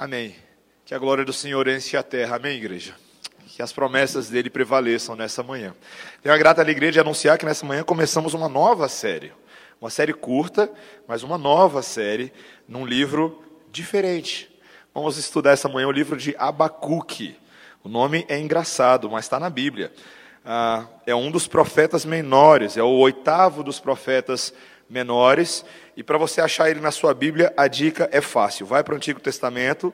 Amém. Que a glória do Senhor enche a terra. Amém, igreja. Que as promessas dele prevaleçam nessa manhã. Tenho a grata alegria de anunciar que nessa manhã começamos uma nova série. Uma série curta, mas uma nova série num livro diferente. Vamos estudar essa manhã o livro de Abacuque. O nome é engraçado, mas está na Bíblia. Ah, é um dos profetas menores, é o oitavo dos profetas menores. E para você achar ele na sua Bíblia, a dica é fácil. Vai para o Antigo Testamento,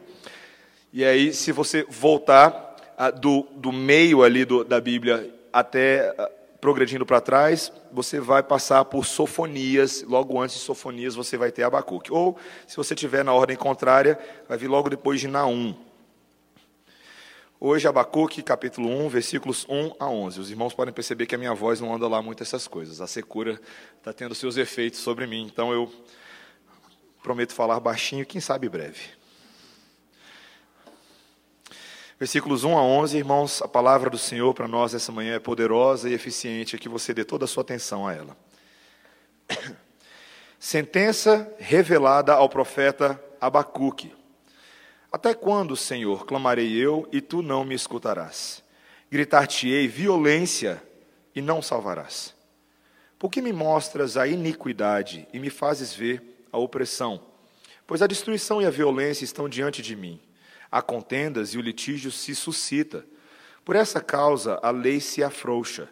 e aí, se você voltar ah, do, do meio ali do, da Bíblia até ah, progredindo para trás, você vai passar por Sofonias, logo antes de Sofonias você vai ter Abacuque. Ou, se você tiver na ordem contrária, vai vir logo depois de Naum. Hoje, Abacuque, capítulo 1, versículos 1 a 11. Os irmãos podem perceber que a minha voz não anda lá muito essas coisas. A secura está tendo seus efeitos sobre mim, então eu prometo falar baixinho, quem sabe breve. Versículos 1 a 11, irmãos, a palavra do Senhor para nós essa manhã é poderosa e eficiente, é que você dê toda a sua atenção a ela. Sentença revelada ao profeta Abacuque. Até quando, Senhor, clamarei eu e tu não me escutarás? Gritar-te-ei violência e não salvarás. Por que me mostras a iniquidade e me fazes ver a opressão? Pois a destruição e a violência estão diante de mim. Há contendas e o litígio se suscita. Por essa causa a lei se afrouxa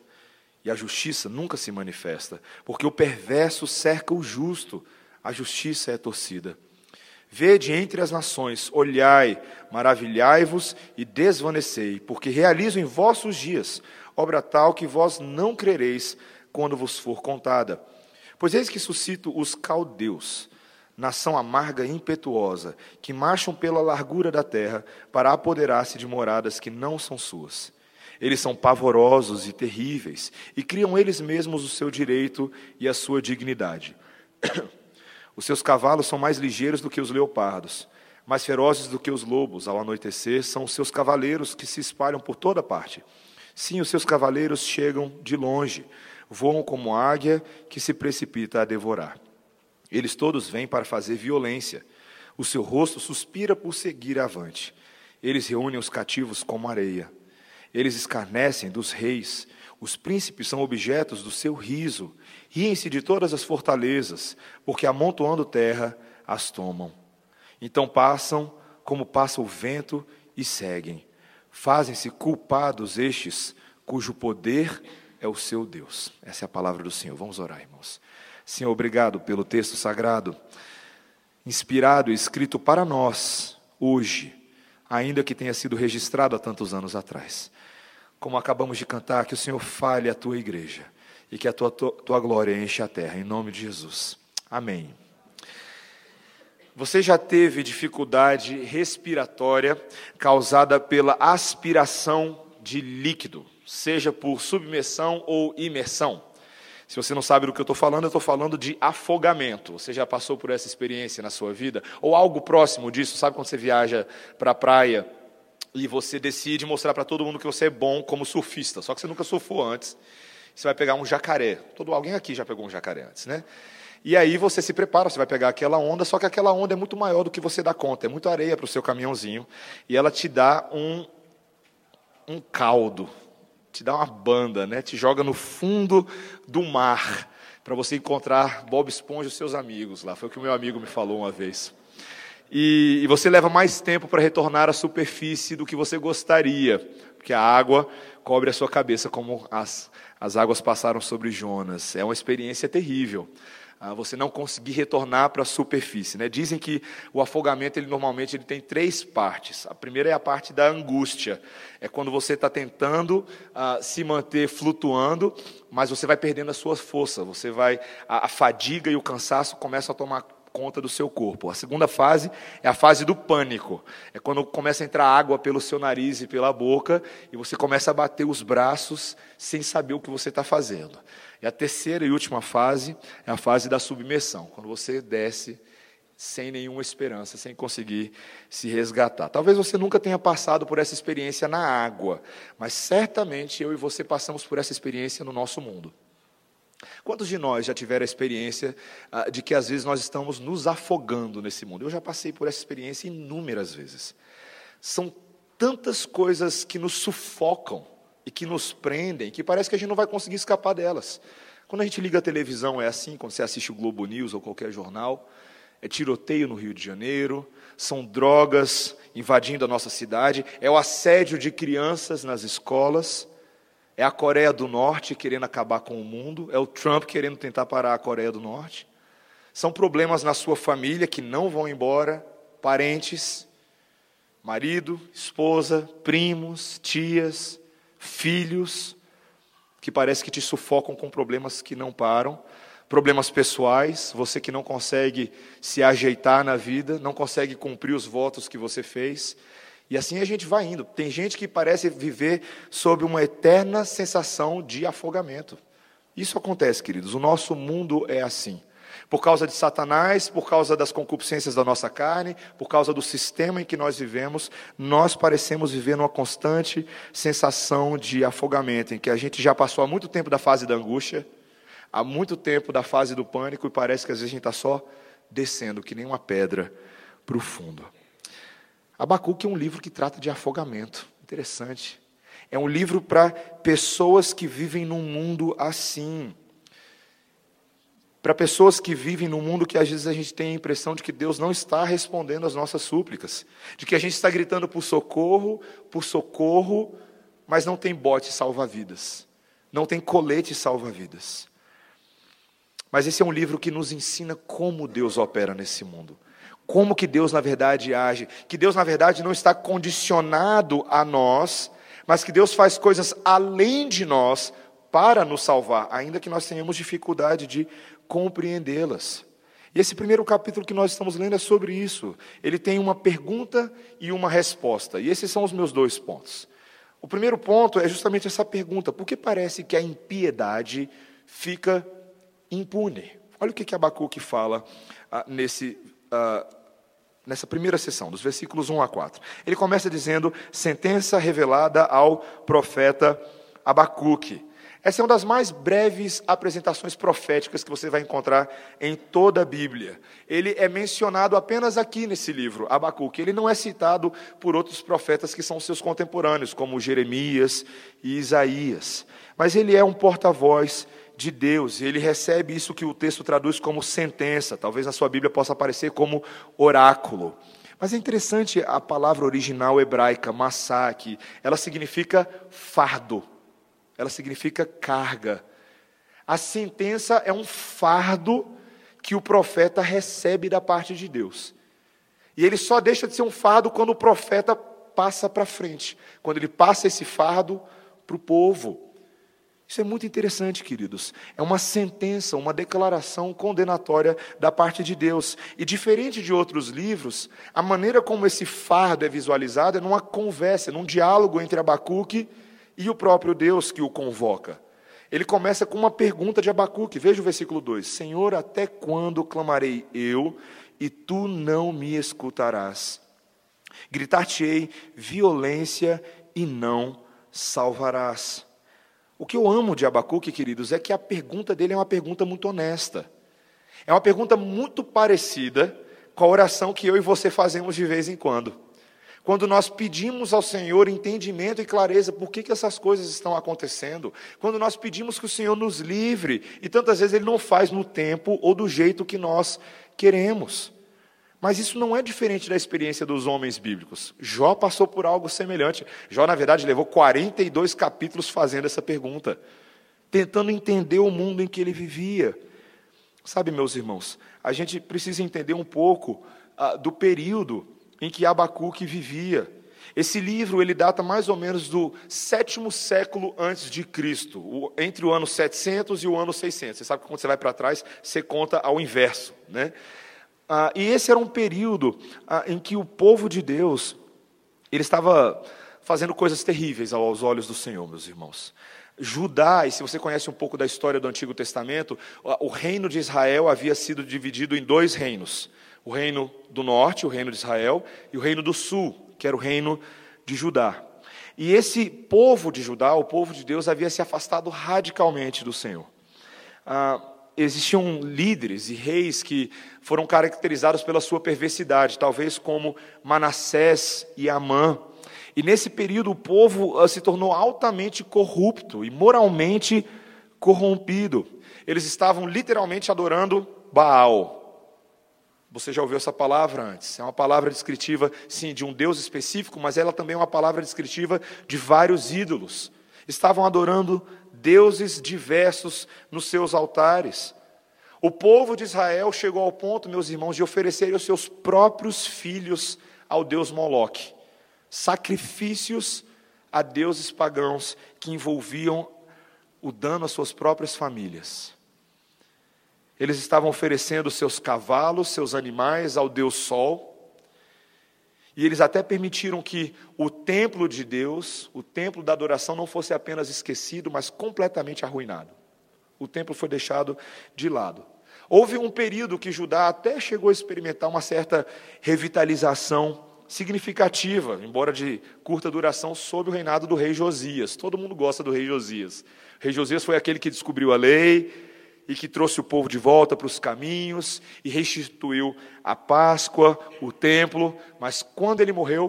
e a justiça nunca se manifesta, porque o perverso cerca o justo, a justiça é torcida. Vede entre as nações, olhai, maravilhai-vos e desvanecei, porque realizo em vossos dias obra tal que vós não crereis quando vos for contada. Pois eis que suscito os caldeus, nação amarga e impetuosa, que marcham pela largura da terra para apoderar-se de moradas que não são suas. Eles são pavorosos e terríveis, e criam eles mesmos o seu direito e a sua dignidade. Os seus cavalos são mais ligeiros do que os leopardos, mais ferozes do que os lobos. Ao anoitecer, são os seus cavaleiros que se espalham por toda parte. Sim, os seus cavaleiros chegam de longe, voam como águia que se precipita a devorar. Eles todos vêm para fazer violência. O seu rosto suspira por seguir avante. Eles reúnem os cativos como areia. Eles escarnecem dos reis. Os príncipes são objetos do seu riso. Riem-se de todas as fortalezas, porque amontoando terra as tomam. Então passam como passa o vento e seguem. Fazem-se culpados estes cujo poder é o seu Deus. Essa é a palavra do Senhor. Vamos orar, irmãos. Senhor, obrigado pelo texto sagrado, inspirado e escrito para nós hoje, ainda que tenha sido registrado há tantos anos atrás. Como acabamos de cantar, que o Senhor fale à tua igreja e que a tua, tua, tua glória enche a terra, em nome de Jesus. Amém. Você já teve dificuldade respiratória causada pela aspiração de líquido, seja por submersão ou imersão? Se você não sabe do que eu estou falando, eu estou falando de afogamento. Você já passou por essa experiência na sua vida? Ou algo próximo disso? Sabe quando você viaja para a praia e você decide mostrar para todo mundo que você é bom como surfista, só que você nunca surfou antes você vai pegar um jacaré. Todo alguém aqui já pegou um jacaré antes, né? E aí você se prepara, você vai pegar aquela onda, só que aquela onda é muito maior do que você dá conta, é muito areia para o seu caminhãozinho, e ela te dá um, um caldo, te dá uma banda, né? te joga no fundo do mar, para você encontrar Bob Esponja e seus amigos lá. Foi o que o meu amigo me falou uma vez. E, e você leva mais tempo para retornar à superfície do que você gostaria, porque a água cobre a sua cabeça como as as águas passaram sobre Jonas. É uma experiência terrível. Você não conseguir retornar para a superfície. Né? Dizem que o afogamento, ele normalmente ele tem três partes. A primeira é a parte da angústia. É quando você está tentando ah, se manter flutuando, mas você vai perdendo a sua força. Você vai, a, a fadiga e o cansaço começam a tomar conta do seu corpo. A segunda fase é a fase do pânico. É quando começa a entrar água pelo seu nariz e pela boca e você começa a bater os braços sem saber o que você está fazendo. E a terceira e última fase é a fase da submersão, quando você desce sem nenhuma esperança, sem conseguir se resgatar. Talvez você nunca tenha passado por essa experiência na água, mas certamente eu e você passamos por essa experiência no nosso mundo. Quantos de nós já tiveram a experiência ah, de que às vezes nós estamos nos afogando nesse mundo? Eu já passei por essa experiência inúmeras vezes. São tantas coisas que nos sufocam e que nos prendem, que parece que a gente não vai conseguir escapar delas. Quando a gente liga a televisão é assim, quando você assiste o Globo News ou qualquer jornal, é tiroteio no Rio de Janeiro, são drogas invadindo a nossa cidade, é o assédio de crianças nas escolas, é a Coreia do Norte querendo acabar com o mundo, é o Trump querendo tentar parar a Coreia do Norte. São problemas na sua família que não vão embora, parentes, marido, esposa, primos, tias, filhos, que parece que te sufocam com problemas que não param problemas pessoais, você que não consegue se ajeitar na vida, não consegue cumprir os votos que você fez. E assim a gente vai indo. Tem gente que parece viver sob uma eterna sensação de afogamento. Isso acontece, queridos. O nosso mundo é assim. Por causa de Satanás, por causa das concupiscências da nossa carne, por causa do sistema em que nós vivemos, nós parecemos viver numa constante sensação de afogamento, em que a gente já passou há muito tempo da fase da angústia, há muito tempo da fase do pânico e parece que às vezes a gente está só descendo, que nem uma pedra para o fundo. Abacuque é um livro que trata de afogamento. Interessante. É um livro para pessoas que vivem num mundo assim. Para pessoas que vivem num mundo que às vezes a gente tem a impressão de que Deus não está respondendo às nossas súplicas, de que a gente está gritando por socorro, por socorro, mas não tem bote salva-vidas, não tem colete salva-vidas. Mas esse é um livro que nos ensina como Deus opera nesse mundo. Como que Deus, na verdade, age. Que Deus, na verdade, não está condicionado a nós, mas que Deus faz coisas além de nós para nos salvar, ainda que nós tenhamos dificuldade de compreendê-las. E esse primeiro capítulo que nós estamos lendo é sobre isso. Ele tem uma pergunta e uma resposta. E esses são os meus dois pontos. O primeiro ponto é justamente essa pergunta: por que parece que a impiedade fica impune. Olha o que, que Abacuque fala ah, nesse, ah, nessa primeira sessão, dos versículos 1 a 4. Ele começa dizendo: sentença revelada ao profeta Abacuque. Essa é uma das mais breves apresentações proféticas que você vai encontrar em toda a Bíblia. Ele é mencionado apenas aqui nesse livro, Abacuque. Ele não é citado por outros profetas que são seus contemporâneos, como Jeremias e Isaías. Mas ele é um porta-voz de Deus. Ele recebe isso que o texto traduz como sentença. Talvez na sua Bíblia possa aparecer como oráculo. Mas é interessante a palavra original hebraica, massá, ela significa fardo. Ela significa carga. A sentença é um fardo que o profeta recebe da parte de Deus. E ele só deixa de ser um fardo quando o profeta passa para frente, quando ele passa esse fardo para o povo. Isso é muito interessante, queridos. É uma sentença, uma declaração condenatória da parte de Deus. E diferente de outros livros, a maneira como esse fardo é visualizado é numa conversa, num diálogo entre Abacuque e o próprio Deus que o convoca. Ele começa com uma pergunta de Abacuque. Veja o versículo 2: Senhor, até quando clamarei eu e tu não me escutarás? Gritar-te-ei violência e não salvarás. O que eu amo de Abacuque, queridos, é que a pergunta dele é uma pergunta muito honesta. É uma pergunta muito parecida com a oração que eu e você fazemos de vez em quando. Quando nós pedimos ao Senhor entendimento e clareza por que, que essas coisas estão acontecendo, quando nós pedimos que o Senhor nos livre, e tantas vezes Ele não faz no tempo ou do jeito que nós queremos. Mas isso não é diferente da experiência dos homens bíblicos. Jó passou por algo semelhante. Jó, na verdade, levou 42 capítulos fazendo essa pergunta, tentando entender o mundo em que ele vivia. Sabe, meus irmãos, a gente precisa entender um pouco ah, do período em que Abacuque vivia. Esse livro ele data mais ou menos do sétimo século antes de Cristo, entre o ano 700 e o ano 600. Você sabe que quando você vai para trás, você conta ao inverso, né? Ah, e esse era um período ah, em que o povo de Deus ele estava fazendo coisas terríveis aos olhos do Senhor, meus irmãos. Judá, e se você conhece um pouco da história do Antigo Testamento, o reino de Israel havia sido dividido em dois reinos: o reino do norte, o reino de Israel, e o reino do sul, que era o reino de Judá. E esse povo de Judá, o povo de Deus, havia se afastado radicalmente do Senhor. ah, existiam líderes e reis que foram caracterizados pela sua perversidade, talvez como Manassés e Amã. E nesse período o povo ah, se tornou altamente corrupto e moralmente corrompido. Eles estavam literalmente adorando Baal. Você já ouviu essa palavra antes? É uma palavra descritiva, sim, de um Deus específico, mas ela também é uma palavra descritiva de vários ídolos. Estavam adorando deuses diversos nos seus altares. O povo de Israel chegou ao ponto, meus irmãos, de oferecer os seus próprios filhos ao deus Moloque, sacrifícios a deuses pagãos que envolviam o dano às suas próprias famílias. Eles estavam oferecendo seus cavalos, seus animais ao Deus Sol, e eles até permitiram que o templo de Deus, o templo da adoração, não fosse apenas esquecido, mas completamente arruinado. O templo foi deixado de lado. Houve um período que Judá até chegou a experimentar uma certa revitalização significativa, embora de curta duração, sob o reinado do rei Josias. Todo mundo gosta do rei Josias. O rei Josias foi aquele que descobriu a lei, e que trouxe o povo de volta para os caminhos e restituiu a Páscoa, o templo, mas quando ele morreu,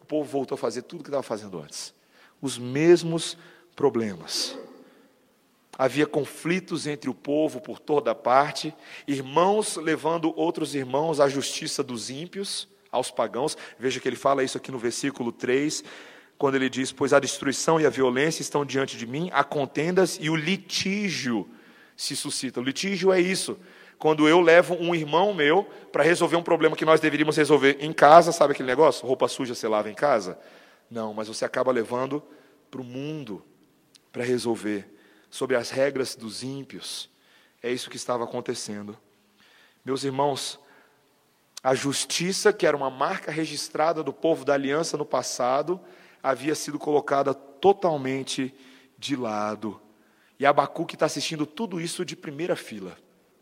o povo voltou a fazer tudo o que estava fazendo antes. Os mesmos problemas. Havia conflitos entre o povo por toda parte, irmãos levando outros irmãos à justiça dos ímpios, aos pagãos. Veja que ele fala isso aqui no versículo 3, quando ele diz: Pois a destruição e a violência estão diante de mim, há contendas e o litígio se suscita. O litígio é isso. Quando eu levo um irmão meu para resolver um problema que nós deveríamos resolver em casa, sabe aquele negócio? Roupa suja você lava em casa? Não, mas você acaba levando para o mundo para resolver sobre as regras dos ímpios. É isso que estava acontecendo. Meus irmãos, a justiça, que era uma marca registrada do povo da aliança no passado, havia sido colocada totalmente de lado. E Abacuque está assistindo tudo isso de primeira fila.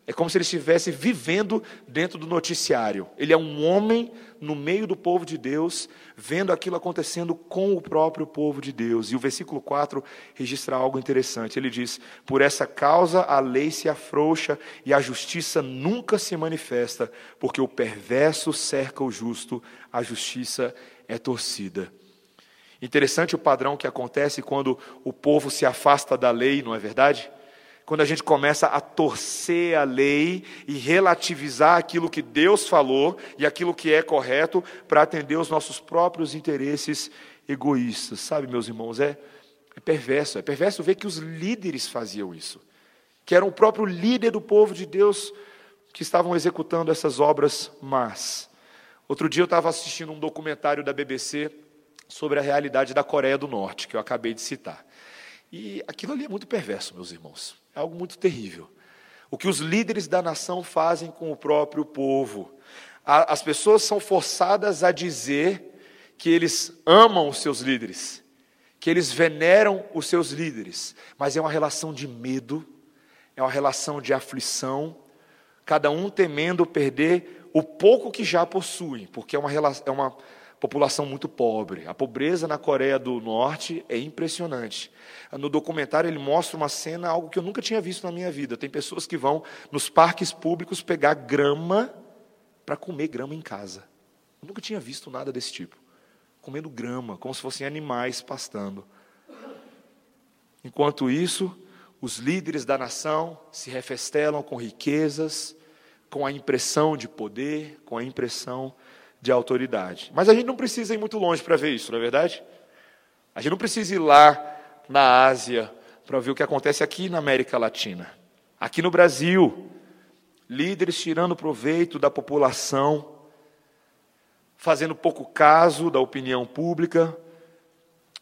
É como se ele estivesse vivendo dentro do noticiário. Ele é um homem no meio do povo de Deus, vendo aquilo acontecendo com o próprio povo de Deus. E o versículo 4 registra algo interessante. Ele diz: Por essa causa a lei se afrouxa e a justiça nunca se manifesta, porque o perverso cerca o justo, a justiça é torcida. Interessante o padrão que acontece quando o povo se afasta da lei, não é verdade? Quando a gente começa a torcer a lei e relativizar aquilo que Deus falou e aquilo que é correto para atender os nossos próprios interesses egoístas. Sabe, meus irmãos, é, é perverso. É perverso ver que os líderes faziam isso. Que era o próprio líder do povo de Deus que estavam executando essas obras más. Outro dia eu estava assistindo um documentário da BBC sobre a realidade da Coreia do Norte, que eu acabei de citar. E aquilo ali é muito perverso, meus irmãos. É algo muito terrível. O que os líderes da nação fazem com o próprio povo. As pessoas são forçadas a dizer que eles amam os seus líderes, que eles veneram os seus líderes, mas é uma relação de medo, é uma relação de aflição, cada um temendo perder o pouco que já possuem, porque é uma, é uma população muito pobre. A pobreza na Coreia do Norte é impressionante. No documentário ele mostra uma cena, algo que eu nunca tinha visto na minha vida. Tem pessoas que vão nos parques públicos pegar grama para comer grama em casa. Eu nunca tinha visto nada desse tipo. Comendo grama, como se fossem animais pastando. Enquanto isso, os líderes da nação se refestelam com riquezas, com a impressão de poder, com a impressão de autoridade. Mas a gente não precisa ir muito longe para ver isso, não é verdade? A gente não precisa ir lá na Ásia para ver o que acontece aqui na América Latina. Aqui no Brasil, líderes tirando proveito da população, fazendo pouco caso da opinião pública,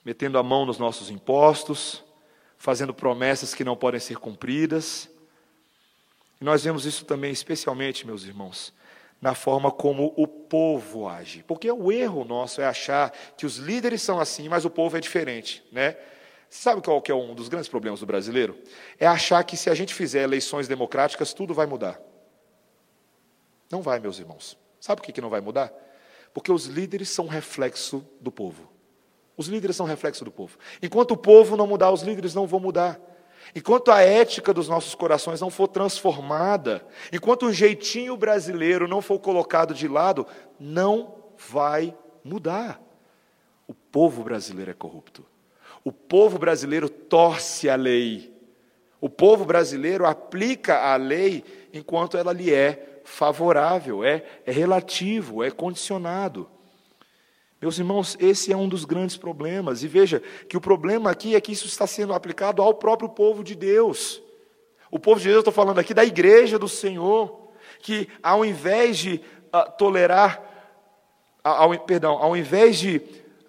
metendo a mão nos nossos impostos, fazendo promessas que não podem ser cumpridas. E nós vemos isso também, especialmente, meus irmãos, na forma como o povo age. Porque o erro nosso é achar que os líderes são assim, mas o povo é diferente, né? Sabe qual que é um dos grandes problemas do brasileiro? É achar que se a gente fizer eleições democráticas, tudo vai mudar. Não vai, meus irmãos. Sabe por que não vai mudar? Porque os líderes são reflexo do povo. Os líderes são reflexo do povo. Enquanto o povo não mudar, os líderes não vão mudar. Enquanto a ética dos nossos corações não for transformada, enquanto o jeitinho brasileiro não for colocado de lado, não vai mudar. O povo brasileiro é corrupto. O povo brasileiro torce a lei. O povo brasileiro aplica a lei enquanto ela lhe é favorável, é, é relativo, é condicionado. Meus irmãos, esse é um dos grandes problemas. E veja que o problema aqui é que isso está sendo aplicado ao próprio povo de Deus. O povo de Deus, eu estou falando aqui da igreja do Senhor, que ao invés de uh, tolerar, ao, perdão, ao invés de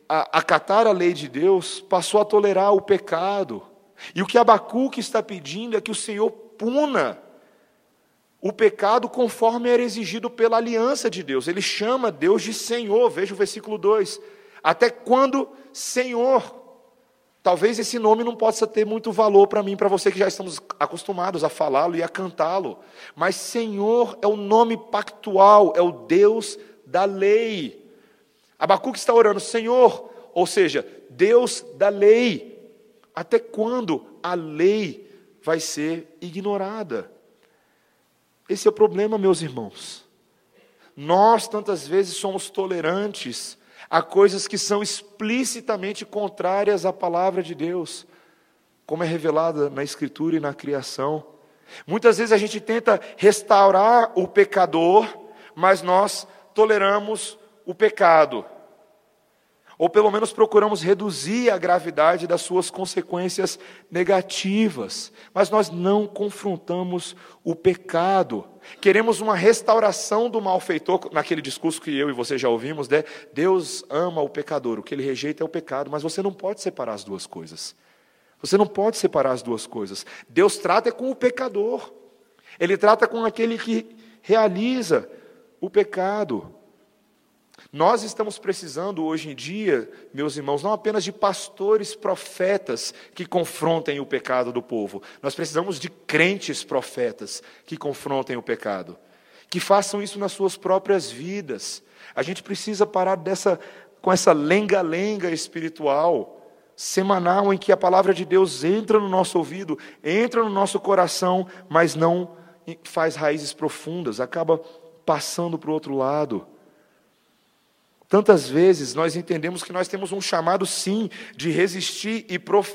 acatar a lei de Deus, passou a tolerar o pecado. E o que Abacuque está pedindo é que o Senhor puna o pecado conforme era exigido pela aliança de Deus. Ele chama Deus de Senhor, veja o versículo 2. Até quando Senhor? Talvez esse nome não possa ter muito valor para mim, para você que já estamos acostumados a falá-lo e a cantá-lo. Mas Senhor é o nome pactual, é o Deus da lei. Abacuque está orando, Senhor, ou seja, Deus da lei. Até quando a lei vai ser ignorada? Esse é o problema, meus irmãos. Nós, tantas vezes, somos tolerantes a coisas que são explicitamente contrárias à palavra de Deus, como é revelada na Escritura e na criação. Muitas vezes a gente tenta restaurar o pecador, mas nós toleramos o pecado ou pelo menos procuramos reduzir a gravidade das suas consequências negativas, mas nós não confrontamos o pecado. Queremos uma restauração do malfeitor, naquele discurso que eu e você já ouvimos, né? Deus ama o pecador, o que ele rejeita é o pecado, mas você não pode separar as duas coisas. Você não pode separar as duas coisas. Deus trata com o pecador, ele trata com aquele que realiza o pecado. Nós estamos precisando hoje em dia, meus irmãos, não apenas de pastores profetas que confrontem o pecado do povo, nós precisamos de crentes profetas que confrontem o pecado, que façam isso nas suas próprias vidas. A gente precisa parar dessa com essa lenga-lenga espiritual semanal em que a palavra de Deus entra no nosso ouvido, entra no nosso coração, mas não faz raízes profundas, acaba passando para o outro lado. Tantas vezes nós entendemos que nós temos um chamado, sim, de resistir e,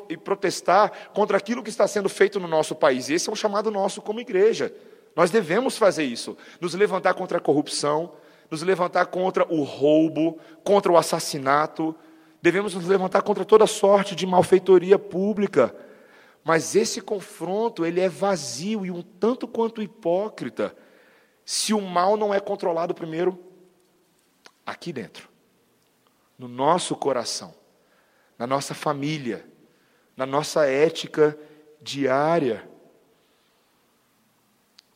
e, protestar contra aquilo que está sendo feito no nosso país. Esse é um chamado nosso como igreja. Nós devemos fazer isso, nos levantar contra a corrupção, nos levantar contra o roubo, contra o assassinato, devemos nos levantar contra toda sorte de malfeitoria pública. Mas esse confronto, ele é vazio e um tanto quanto hipócrita, se o mal não é controlado primeiro aqui dentro, no nosso coração, na nossa família, na nossa ética diária.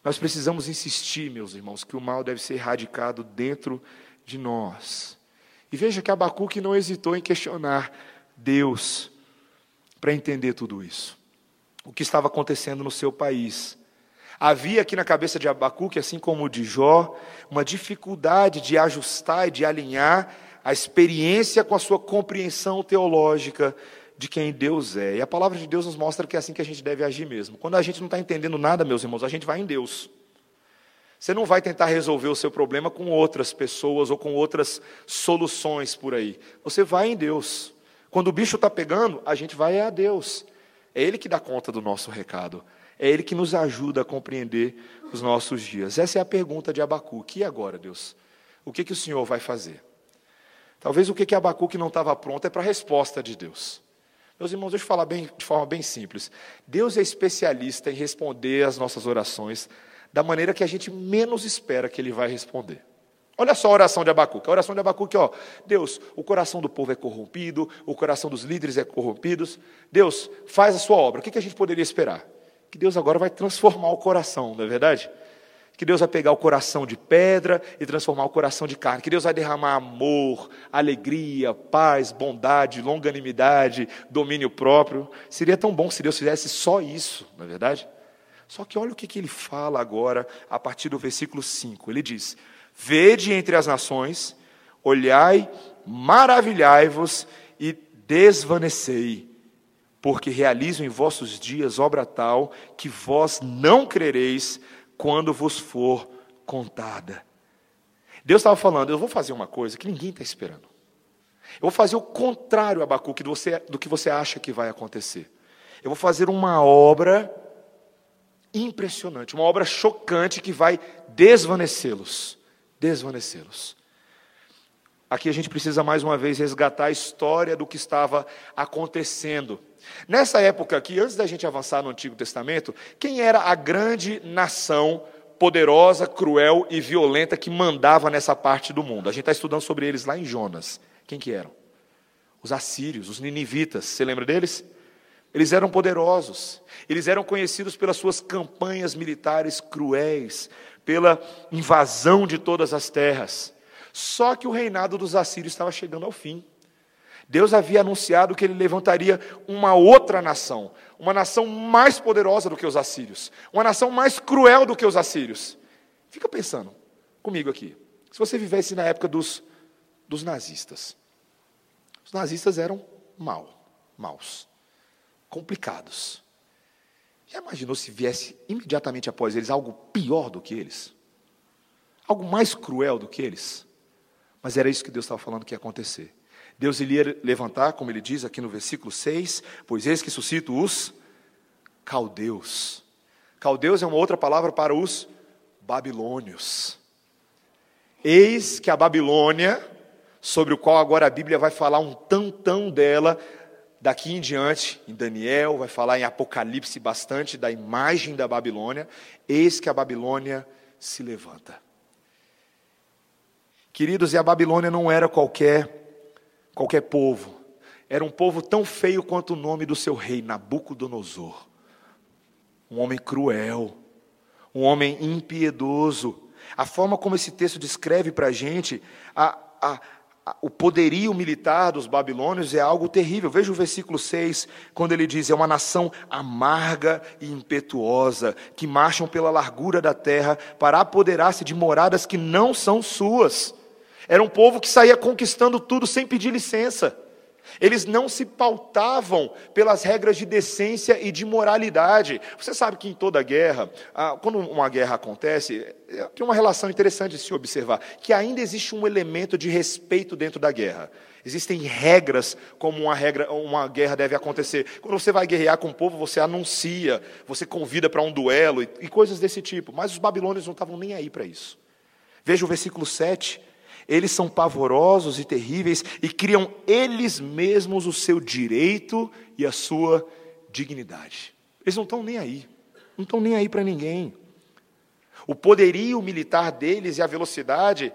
Nós precisamos insistir, meus irmãos, que o mal deve ser erradicado dentro de nós. E veja que Abacuque não hesitou em questionar Deus para entender tudo isso. O que estava acontecendo no seu país. Havia aqui na cabeça de Abacuque, assim como de Jó, uma dificuldade de ajustar e de alinhar a experiência com a sua compreensão teológica de quem Deus é. E a palavra de Deus nos mostra que é assim que a gente deve agir mesmo. Quando a gente não está entendendo nada, meus irmãos, a gente vai em Deus. Você não vai tentar resolver o seu problema com outras pessoas ou com outras soluções por aí. Você vai em Deus. Quando o bicho está pegando, a gente vai a Deus. É Ele que dá conta do nosso recado. É Ele que nos ajuda a compreender os nossos dias. Essa é a pergunta de Abacuque. E agora, Deus? O que, que o Senhor vai fazer? Talvez o que, que Abacuque não estava pronto é para a resposta de Deus. Meus irmãos, deixa eu falar bem, de forma bem simples. Deus é especialista em responder às nossas orações da maneira que a gente menos espera que Ele vai responder. Olha só a oração de Abacuque. A oração de Abacuque, ó, Deus, o coração do povo é corrompido, o coração dos líderes é corrompido. Deus, faz a sua obra. O que, que a gente poderia esperar? que Deus agora vai transformar o coração, não é verdade? Que Deus vai pegar o coração de pedra e transformar o coração de carne. Que Deus vai derramar amor, alegria, paz, bondade, longanimidade, domínio próprio. Seria tão bom se Deus fizesse só isso, não é verdade? Só que olha o que, que ele fala agora a partir do versículo 5. Ele diz: Vede entre as nações, olhai, maravilhai-vos e desvanecei porque realizo em vossos dias obra tal que vós não crereis quando vos for contada. Deus estava falando: eu vou fazer uma coisa que ninguém está esperando. Eu vou fazer o contrário, Abacuque, do, você, do que você acha que vai acontecer. Eu vou fazer uma obra impressionante, uma obra chocante que vai desvanecê-los. Desvanecê-los. Aqui a gente precisa mais uma vez resgatar a história do que estava acontecendo. Nessa época aqui, antes da gente avançar no Antigo Testamento, quem era a grande nação poderosa, cruel e violenta que mandava nessa parte do mundo? A gente está estudando sobre eles lá em Jonas. Quem que eram? Os assírios, os ninivitas. Você lembra deles? Eles eram poderosos, eles eram conhecidos pelas suas campanhas militares cruéis, pela invasão de todas as terras. Só que o reinado dos assírios estava chegando ao fim. Deus havia anunciado que ele levantaria uma outra nação, uma nação mais poderosa do que os assírios, uma nação mais cruel do que os assírios. Fica pensando comigo aqui. Se você vivesse na época dos, dos nazistas, os nazistas eram mal, maus complicados. Já imaginou se viesse imediatamente após eles algo pior do que eles? Algo mais cruel do que eles? Mas era isso que Deus estava falando que ia acontecer. Deus iria levantar, como ele diz aqui no versículo 6, pois eis que suscito os caldeus. Caldeus é uma outra palavra para os babilônios. Eis que a Babilônia, sobre o qual agora a Bíblia vai falar um tantão dela, Daqui em diante, em Daniel, vai falar em Apocalipse bastante da imagem da Babilônia. Eis que a Babilônia se levanta. Queridos, e a Babilônia não era qualquer, qualquer povo. Era um povo tão feio quanto o nome do seu rei, Nabucodonosor. Um homem cruel, um homem impiedoso. A forma como esse texto descreve para a gente o poderio militar dos babilônios é algo terrível. Veja o versículo 6, quando ele diz: É uma nação amarga e impetuosa, que marcham pela largura da terra para apoderar-se de moradas que não são suas. Era um povo que saía conquistando tudo sem pedir licença. Eles não se pautavam pelas regras de decência e de moralidade. Você sabe que em toda guerra, ah, quando uma guerra acontece, tem uma relação interessante de se observar, que ainda existe um elemento de respeito dentro da guerra. Existem regras como uma, regra, uma guerra deve acontecer. Quando você vai guerrear com o povo, você anuncia, você convida para um duelo e, e coisas desse tipo. Mas os babilônios não estavam nem aí para isso. Veja o versículo 7 eles são pavorosos e terríveis e criam eles mesmos o seu direito e a sua dignidade. Eles não estão nem aí, não estão nem aí para ninguém. O poderio militar deles e a velocidade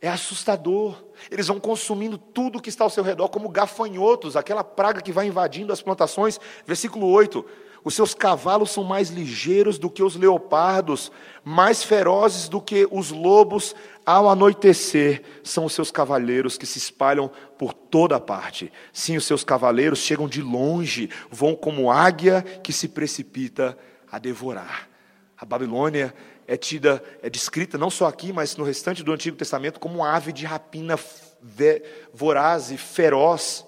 é assustador. Eles vão consumindo tudo que está ao seu redor, como gafanhotos, aquela praga que vai invadindo as plantações. Versículo 8: os seus cavalos são mais ligeiros do que os leopardos, mais ferozes do que os lobos. Ao anoitecer, são os seus cavaleiros que se espalham por toda parte. Sim, os seus cavaleiros chegam de longe, vão como águia que se precipita a devorar. A Babilônia é tida, é descrita não só aqui, mas no restante do Antigo Testamento como uma ave de rapina voraz e feroz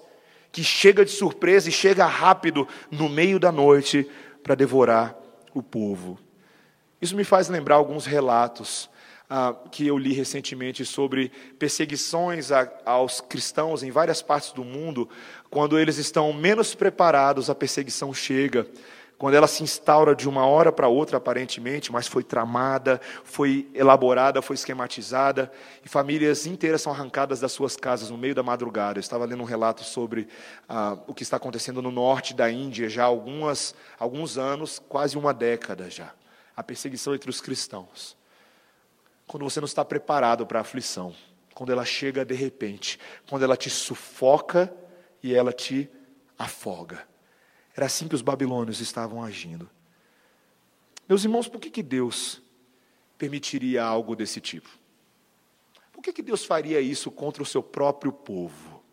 que chega de surpresa e chega rápido no meio da noite para devorar o povo. Isso me faz lembrar alguns relatos ah, que eu li recentemente sobre perseguições a, aos cristãos em várias partes do mundo, quando eles estão menos preparados, a perseguição chega quando ela se instaura de uma hora para outra, aparentemente, mas foi tramada, foi elaborada, foi esquematizada, e famílias inteiras são arrancadas das suas casas no meio da madrugada. Eu estava lendo um relato sobre ah, o que está acontecendo no norte da Índia já há algumas, alguns anos, quase uma década já. A perseguição entre os cristãos. Quando você não está preparado para a aflição, quando ela chega de repente, quando ela te sufoca e ela te afoga. Era assim que os babilônios estavam agindo. Meus irmãos, por que, que Deus permitiria algo desse tipo? Por que, que Deus faria isso contra o seu próprio povo?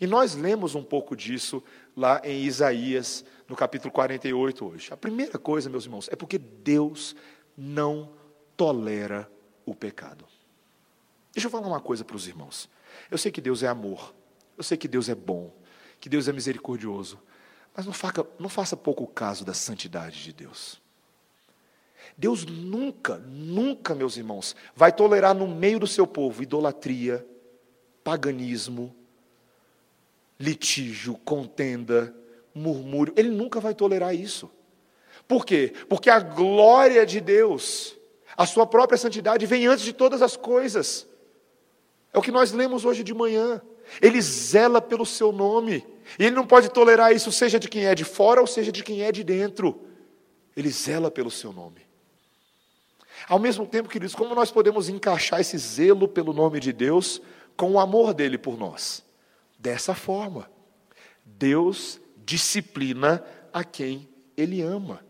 E nós lemos um pouco disso lá em Isaías, no capítulo 48 hoje. A primeira coisa, meus irmãos, é porque Deus não tolera o pecado. Deixa eu falar uma coisa para os irmãos. Eu sei que Deus é amor, eu sei que Deus é bom, que Deus é misericordioso, Mas não faça, não faça pouco caso da santidade de Deus. Deus nunca, nunca, meus irmãos, vai tolerar no meio do seu povo idolatria, paganismo, litígio, contenda, murmúrio. Ele nunca vai tolerar isso. Por quê? Porque a glória de Deus, a sua própria santidade, vem antes de todas as coisas. É o que nós lemos hoje de manhã. Ele zela pelo seu nome. E ele não pode tolerar isso, seja de quem é de fora ou seja de quem é de dentro. Ele zela pelo seu nome. Ao mesmo tempo, queridos, como nós podemos encaixar esse zelo pelo nome de Deus com o amor dele por nós? Dessa forma. Deus disciplina a quem ele ama.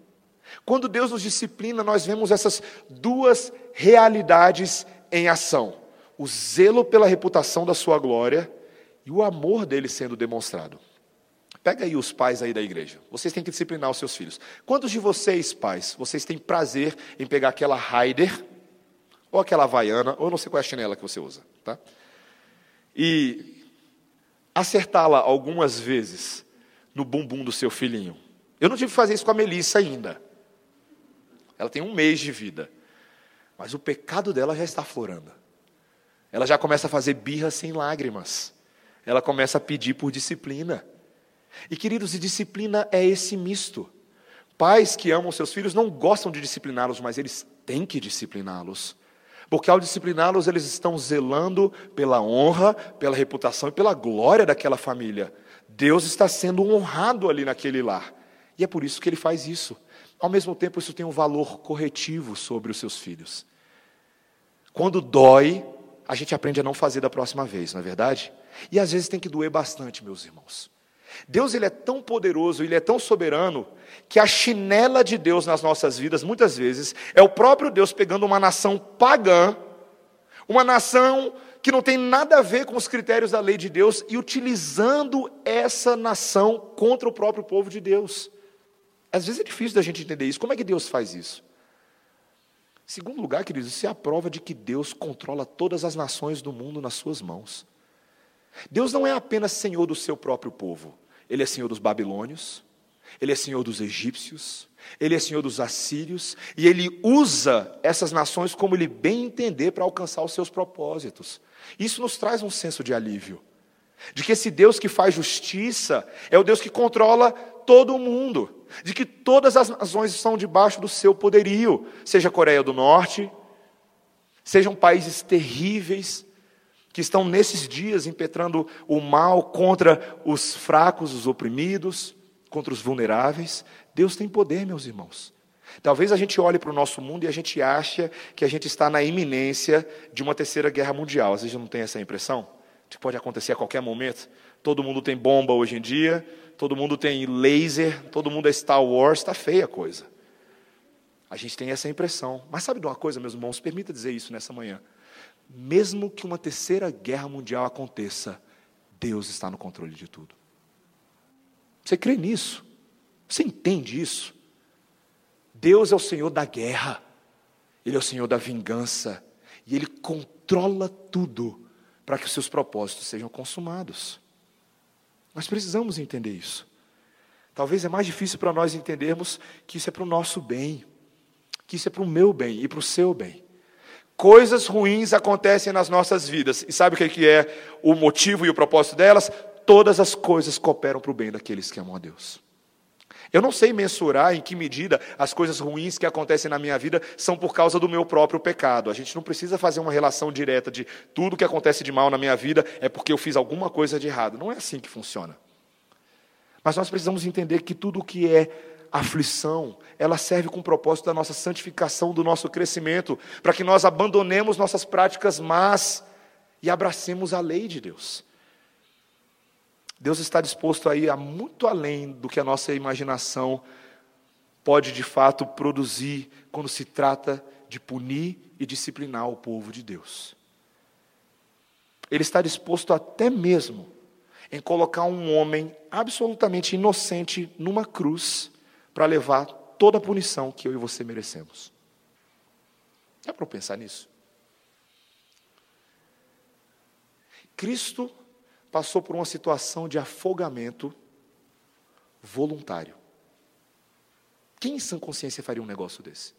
Quando Deus nos disciplina, nós vemos essas duas realidades em ação: o zelo pela reputação da sua glória e o amor dele sendo demonstrado. Pega aí os pais aí da igreja. Vocês têm que disciplinar os seus filhos. Quantos de vocês, pais, vocês têm prazer em pegar aquela Raider, ou aquela Havaiana, ou não sei qual é a chinela que você usa, tá? E acertá-la algumas vezes no bumbum do seu filhinho. Eu não tive que fazer isso com a Melissa ainda. Ela tem um mês de vida. Mas o pecado dela já está florando. Ela já começa a fazer birra sem lágrimas. Ela começa a pedir por disciplina. E queridos, e disciplina é esse misto. Pais que amam seus filhos não gostam de discipliná-los, mas eles têm que discipliná-los. Porque ao discipliná-los, eles estão zelando pela honra, pela reputação e pela glória daquela família. Deus está sendo honrado ali naquele lar. E é por isso que ele faz isso. Ao mesmo tempo, isso tem um valor corretivo sobre os seus filhos. Quando dói, a gente aprende a não fazer da próxima vez, não é verdade? E às vezes tem que doer bastante, meus irmãos. Deus ele é tão poderoso, ele é tão soberano, que a chinela de Deus nas nossas vidas, muitas vezes, é o próprio Deus pegando uma nação pagã, uma nação que não tem nada a ver com os critérios da lei de Deus, e utilizando essa nação contra o próprio povo de Deus. Às vezes é difícil da gente entender isso. Como é que Deus faz isso? Segundo lugar, queridos, isso é a prova de que Deus controla todas as nações do mundo nas suas mãos. Deus não é apenas senhor do seu próprio povo, ele é senhor dos babilônios, ele é senhor dos egípcios, ele é senhor dos assírios, e ele usa essas nações como ele bem entender para alcançar os seus propósitos. Isso nos traz um senso de alívio, de que esse Deus que faz justiça é o Deus que controla todo o mundo, de que todas as nações estão debaixo do seu poderio, seja Coreia do Norte, sejam países terríveis, que estão nesses dias impetrando o mal contra os fracos, os oprimidos, contra os vulneráveis. Deus tem poder, meus irmãos. Talvez a gente olhe para o nosso mundo e a gente acha que a gente está na iminência de uma terceira guerra mundial. Às vezes não tem essa impressão? Que pode acontecer a qualquer momento. Todo mundo tem bomba hoje em dia, todo mundo tem laser, todo mundo é Star Wars, está feia a coisa. A gente tem essa impressão. Mas sabe de uma coisa, meus irmãos? Permita dizer isso nessa manhã mesmo que uma terceira guerra mundial aconteça, Deus está no controle de tudo. Você crê nisso? Você entende isso? Deus é o Senhor da guerra, Ele é o Senhor da vingança, e Ele controla tudo para que os seus propósitos sejam consumados. Nós precisamos entender isso. Talvez é mais difícil para nós entendermos que isso é para o nosso bem, que isso é para o meu bem e para o seu bem. Coisas ruins acontecem nas nossas vidas. E sabe o que é o motivo e o propósito delas? Todas as coisas cooperam para o bem daqueles que amam a Deus. Eu não sei mensurar em que medida as coisas ruins que acontecem na minha vida são por causa do meu próprio pecado. A gente não precisa fazer uma relação direta de tudo que acontece de mal na minha vida é porque eu fiz alguma coisa de errado. Não é assim que funciona. Mas nós precisamos entender que tudo o que é aflição, ela serve com o propósito da nossa santificação, do nosso crescimento, para que nós abandonemos nossas práticas más e abracemos a lei de Deus. Deus está disposto a ir a muito além do que a nossa imaginação pode de fato produzir quando se trata de punir e disciplinar o povo de Deus. Ele está disposto até mesmo em colocar um homem absolutamente inocente numa cruz para levar toda a punição que eu e você merecemos. É para pensar nisso. Cristo passou por uma situação de afogamento voluntário. Quem em sã consciência faria um negócio desse?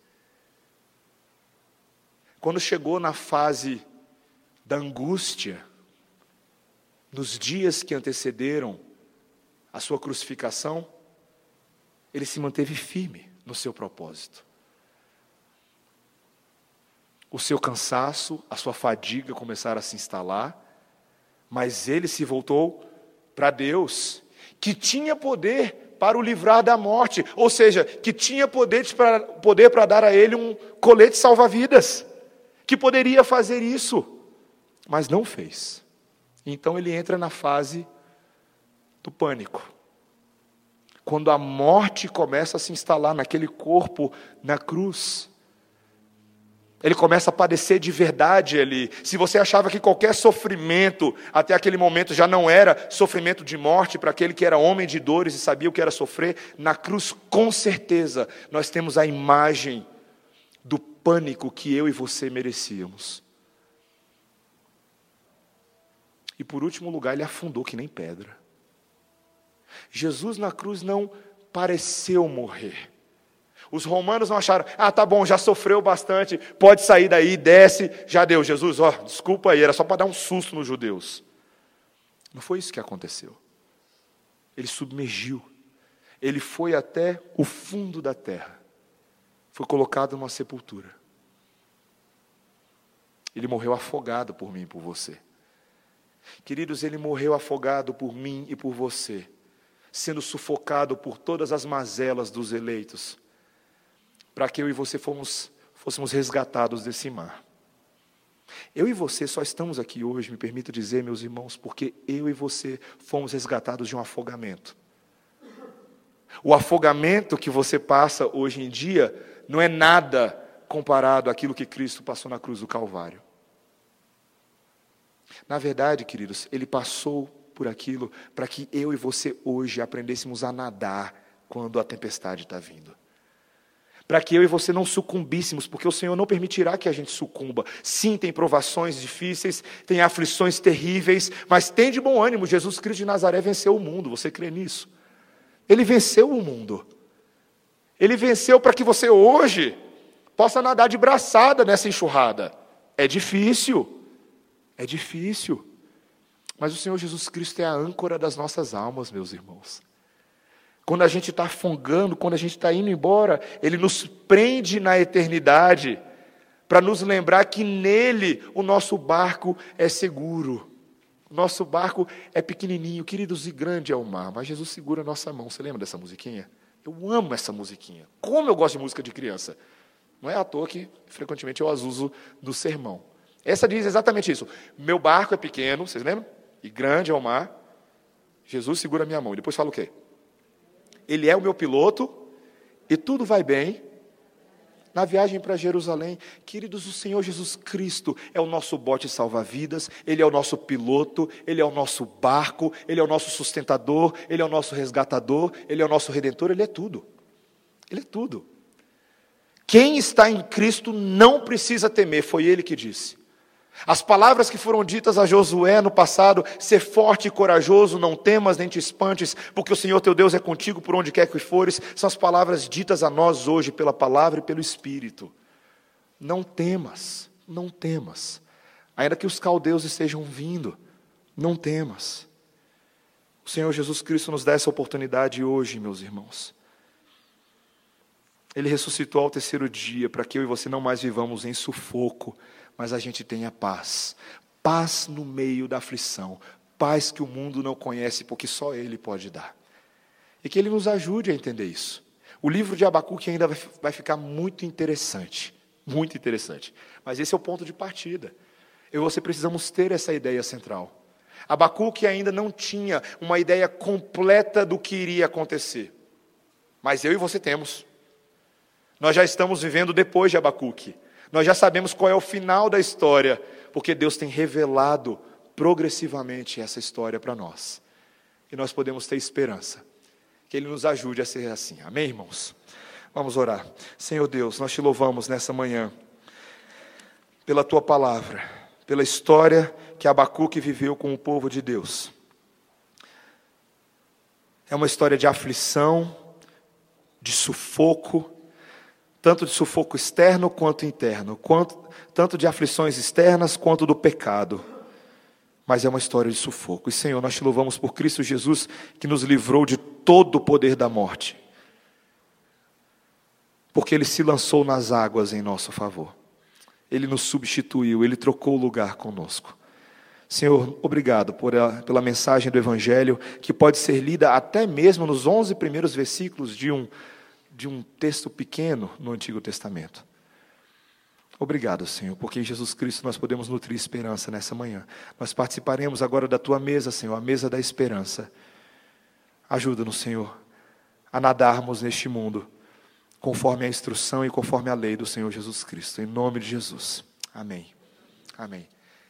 Quando chegou na fase da angústia, nos dias que antecederam a sua crucificação, ele se manteve firme no seu propósito. O seu cansaço, a sua fadiga começaram a se instalar, mas ele se voltou para Deus, que tinha poder para o livrar da morte, ou seja, que tinha poder para poder dar a ele um colete salva-vidas, que poderia fazer isso, mas não fez. Então ele entra na fase do pânico. Quando a morte começa a se instalar naquele corpo na cruz, ele começa a padecer de verdade ali. Se você achava que qualquer sofrimento até aquele momento já não era sofrimento de morte para aquele que era homem de dores e sabia o que era sofrer, na cruz, com certeza, nós temos a imagem do pânico que eu e você merecíamos. E por último lugar, ele afundou que nem pedra. Jesus na cruz não pareceu morrer. Os romanos não acharam, ah, tá bom, já sofreu bastante, pode sair daí, desce, já deu. Jesus, ó, desculpa aí, era só para dar um susto nos judeus. Não foi isso que aconteceu. Ele submergiu, ele foi até o fundo da terra, foi colocado numa sepultura. Ele morreu afogado por mim e por você. Queridos, ele morreu afogado por mim e por você, sendo sufocado por todas as mazelas dos eleitos para que eu e você fomos, fôssemos resgatados desse mar. Eu e você só estamos aqui hoje, me permito dizer, meus irmãos, porque eu e você fomos resgatados de um afogamento. O afogamento que você passa hoje em dia não é nada comparado àquilo que Cristo passou na cruz do Calvário. Na verdade, queridos, ele passou por aquilo para que eu e você hoje aprendêssemos a nadar quando a tempestade está vindo para que eu e você não sucumbíssemos, porque o Senhor não permitirá que a gente sucumba. Sim, tem provações difíceis, tem aflições terríveis, mas tem de bom ânimo. Jesus Cristo de Nazaré venceu o mundo, você crê nisso? Ele venceu o mundo. Ele venceu para que você hoje possa nadar de braçada nessa enxurrada. É difícil, é difícil. Mas o Senhor Jesus Cristo é a âncora das nossas almas, meus irmãos. Quando a gente está afungando, quando a gente está indo embora, Ele nos prende na eternidade, para nos lembrar que nele o nosso barco é seguro. Nosso barco é pequenininho, queridos, e grande é o mar, mas Jesus segura a nossa mão. Você lembra dessa musiquinha? Eu amo essa musiquinha. Como eu gosto de música de criança. Não é à toa que frequentemente eu as uso no sermão. Essa diz exatamente isso. Meu barco é pequeno, vocês lembram? E grande é o mar. Jesus segura minha mão. E depois fala o quê? Ele é o meu piloto e tudo vai bem. Na viagem para Jerusalém, queridos, o Senhor Jesus Cristo é o nosso bote salva-vidas, Ele é o nosso piloto, Ele é o nosso barco, Ele é o nosso sustentador, Ele é o nosso resgatador, Ele é o nosso redentor, Ele é tudo. Ele é tudo. Quem está em Cristo não precisa temer, foi Ele que disse. As palavras que foram ditas a Josué no passado, ser forte e corajoso, não temas nem te espantes, porque o Senhor teu Deus é contigo por onde quer que fores, são as palavras ditas a nós hoje pela palavra e pelo Espírito. Não temas, não temas. Ainda que os caldeus estejam vindo, não temas. O Senhor Jesus Cristo nos dá essa oportunidade hoje, meus irmãos. Ele ressuscitou ao terceiro dia para que eu e você não mais vivamos em sufoco, mas a gente tenha paz. Paz no meio da aflição. Paz que o mundo não conhece, porque só Ele pode dar. E que Ele nos ajude a entender isso. O livro de Abacuque ainda vai ficar muito interessante. Muito interessante. Mas esse é o ponto de partida. Eu e você precisamos ter essa ideia central. Abacuque ainda não tinha uma ideia completa do que iria acontecer. Mas eu e você temos. Nós já estamos vivendo depois de Abacuque. Nós já sabemos qual é o final da história, porque Deus tem revelado progressivamente essa história para nós. E nós podemos ter esperança. Que Ele nos ajude a ser assim. Amém, irmãos? Vamos orar. Senhor Deus, nós te louvamos nessa manhã pela tua palavra, pela história que Abacuque viveu com o povo de Deus. É uma história de aflição, de sufoco, tanto de sufoco externo quanto interno, quanto, tanto de aflições externas quanto do pecado. Mas é uma história de sufoco. E Senhor, nós te louvamos por Cristo Jesus, que nos livrou de todo o poder da morte, porque Ele se lançou nas águas em nosso favor. Ele nos substituiu, Ele trocou o lugar conosco. Senhor, obrigado por a, pela mensagem do Evangelho, que pode ser lida até mesmo nos 11 primeiros versículos de um de um texto pequeno no Antigo Testamento. Obrigado, Senhor, porque em Jesus Cristo nós podemos nutrir esperança nessa manhã. Nós participaremos agora da tua mesa, Senhor, a mesa da esperança. Ajuda-nos, Senhor, a nadarmos neste mundo conforme a instrução e conforme a lei do Senhor Jesus Cristo. Em nome de Jesus. Amém. Amém.